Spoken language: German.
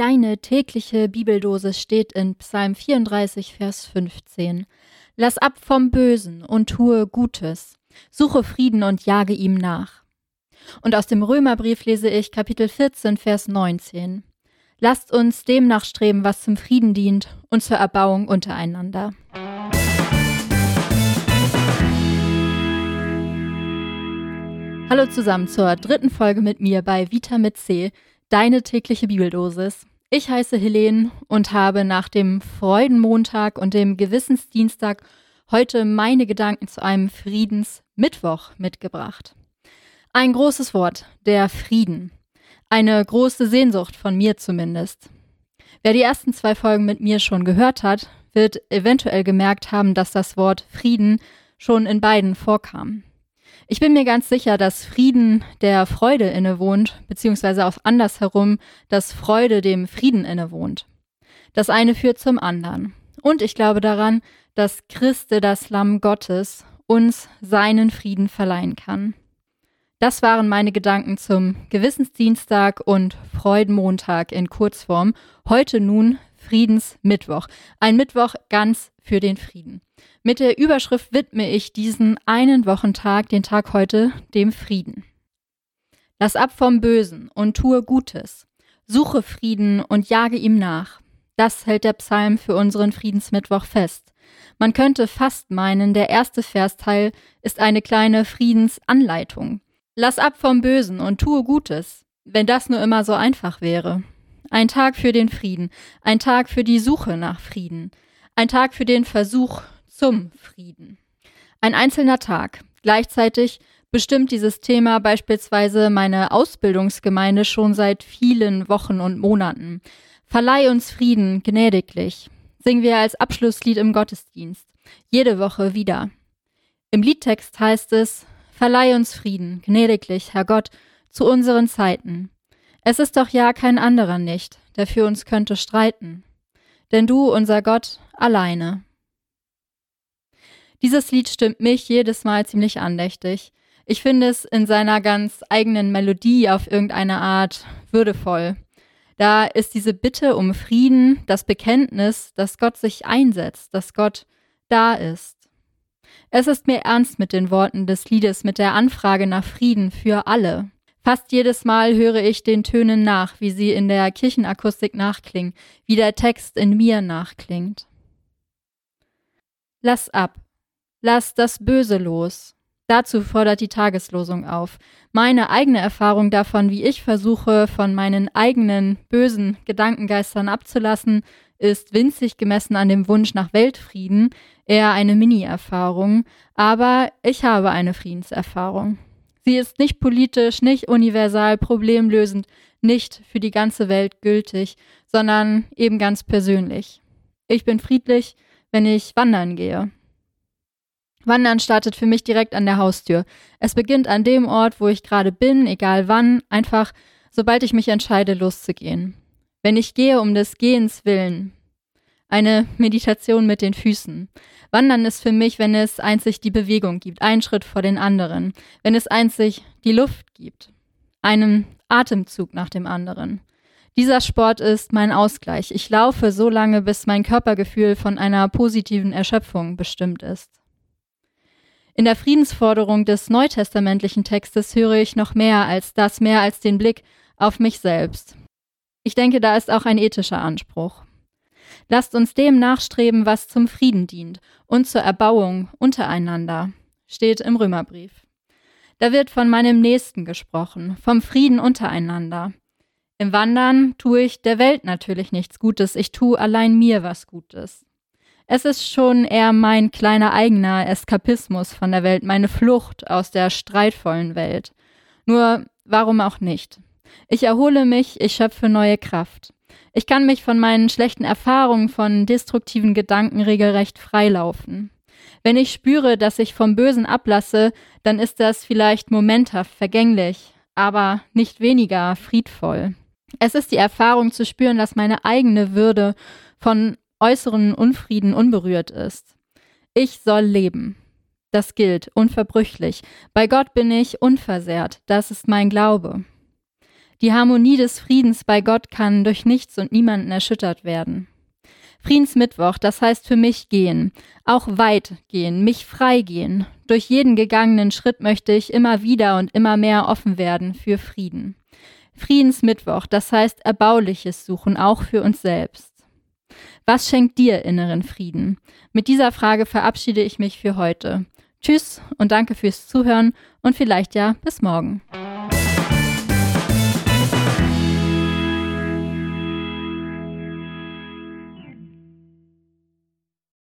Deine tägliche Bibeldosis steht in Psalm 34, Vers 15. Lass ab vom Bösen und tue Gutes. Suche Frieden und jage ihm nach. Und aus dem Römerbrief lese ich Kapitel 14, Vers 19. Lasst uns dem nachstreben, was zum Frieden dient und zur Erbauung untereinander. Hallo zusammen zur dritten Folge mit mir bei Vita mit C, deine tägliche Bibeldosis. Ich heiße Helene und habe nach dem Freudenmontag und dem Gewissensdienstag heute meine Gedanken zu einem Friedensmittwoch mitgebracht. Ein großes Wort, der Frieden. Eine große Sehnsucht von mir zumindest. Wer die ersten zwei Folgen mit mir schon gehört hat, wird eventuell gemerkt haben, dass das Wort Frieden schon in beiden vorkam. Ich bin mir ganz sicher, dass Frieden der Freude innewohnt, beziehungsweise auch andersherum, dass Freude dem Frieden innewohnt. Das eine führt zum anderen. Und ich glaube daran, dass Christe, das Lamm Gottes, uns seinen Frieden verleihen kann. Das waren meine Gedanken zum Gewissensdienstag und Freudenmontag in Kurzform. Heute nun Friedensmittwoch. Ein Mittwoch ganz für den Frieden. Mit der Überschrift widme ich diesen einen Wochentag, den Tag heute, dem Frieden. Lass ab vom Bösen und tue Gutes. Suche Frieden und jage ihm nach. Das hält der Psalm für unseren Friedensmittwoch fest. Man könnte fast meinen, der erste Versteil ist eine kleine Friedensanleitung. Lass ab vom Bösen und tue Gutes, wenn das nur immer so einfach wäre. Ein Tag für den Frieden, ein Tag für die Suche nach Frieden, ein Tag für den Versuch, zum Frieden. Ein einzelner Tag. Gleichzeitig bestimmt dieses Thema beispielsweise meine Ausbildungsgemeinde schon seit vielen Wochen und Monaten. Verleih uns Frieden gnädiglich. Singen wir als Abschlusslied im Gottesdienst. Jede Woche wieder. Im Liedtext heißt es, Verleih uns Frieden, gnädiglich, Herr Gott, zu unseren Zeiten. Es ist doch ja kein anderer nicht, der für uns könnte streiten. Denn du, unser Gott, alleine. Dieses Lied stimmt mich jedes Mal ziemlich andächtig. Ich finde es in seiner ganz eigenen Melodie auf irgendeine Art würdevoll. Da ist diese Bitte um Frieden, das Bekenntnis, dass Gott sich einsetzt, dass Gott da ist. Es ist mir ernst mit den Worten des Liedes, mit der Anfrage nach Frieden für alle. Fast jedes Mal höre ich den Tönen nach, wie sie in der Kirchenakustik nachklingen, wie der Text in mir nachklingt. Lass ab, Lass das Böse los. Dazu fordert die Tageslosung auf. Meine eigene Erfahrung davon, wie ich versuche, von meinen eigenen bösen Gedankengeistern abzulassen, ist winzig gemessen an dem Wunsch nach Weltfrieden, eher eine Mini-Erfahrung, aber ich habe eine Friedenserfahrung. Sie ist nicht politisch, nicht universal, problemlösend, nicht für die ganze Welt gültig, sondern eben ganz persönlich. Ich bin friedlich, wenn ich wandern gehe. Wandern startet für mich direkt an der Haustür. Es beginnt an dem Ort, wo ich gerade bin, egal wann, einfach sobald ich mich entscheide, loszugehen. Wenn ich gehe um des Gehens willen, eine Meditation mit den Füßen. Wandern ist für mich, wenn es einzig die Bewegung gibt, einen Schritt vor den anderen, wenn es einzig die Luft gibt, einen Atemzug nach dem anderen. Dieser Sport ist mein Ausgleich. Ich laufe so lange, bis mein Körpergefühl von einer positiven Erschöpfung bestimmt ist. In der Friedensforderung des neutestamentlichen Textes höre ich noch mehr als das, mehr als den Blick auf mich selbst. Ich denke, da ist auch ein ethischer Anspruch. Lasst uns dem nachstreben, was zum Frieden dient und zur Erbauung untereinander, steht im Römerbrief. Da wird von meinem Nächsten gesprochen, vom Frieden untereinander. Im Wandern tue ich der Welt natürlich nichts Gutes, ich tue allein mir was Gutes. Es ist schon eher mein kleiner eigener Eskapismus von der Welt, meine Flucht aus der streitvollen Welt. Nur warum auch nicht? Ich erhole mich, ich schöpfe neue Kraft. Ich kann mich von meinen schlechten Erfahrungen, von destruktiven Gedanken regelrecht freilaufen. Wenn ich spüre, dass ich vom Bösen ablasse, dann ist das vielleicht momenthaft vergänglich, aber nicht weniger friedvoll. Es ist die Erfahrung zu spüren, dass meine eigene Würde von äußeren Unfrieden unberührt ist. Ich soll leben. Das gilt unverbrüchlich. Bei Gott bin ich unversehrt. Das ist mein Glaube. Die Harmonie des Friedens bei Gott kann durch nichts und niemanden erschüttert werden. Friedensmittwoch, das heißt für mich gehen, auch weit gehen, mich frei gehen. Durch jeden gegangenen Schritt möchte ich immer wieder und immer mehr offen werden für Frieden. Friedensmittwoch, das heißt Erbauliches suchen, auch für uns selbst. Was schenkt dir inneren Frieden? Mit dieser Frage verabschiede ich mich für heute. Tschüss und danke fürs Zuhören und vielleicht ja bis morgen.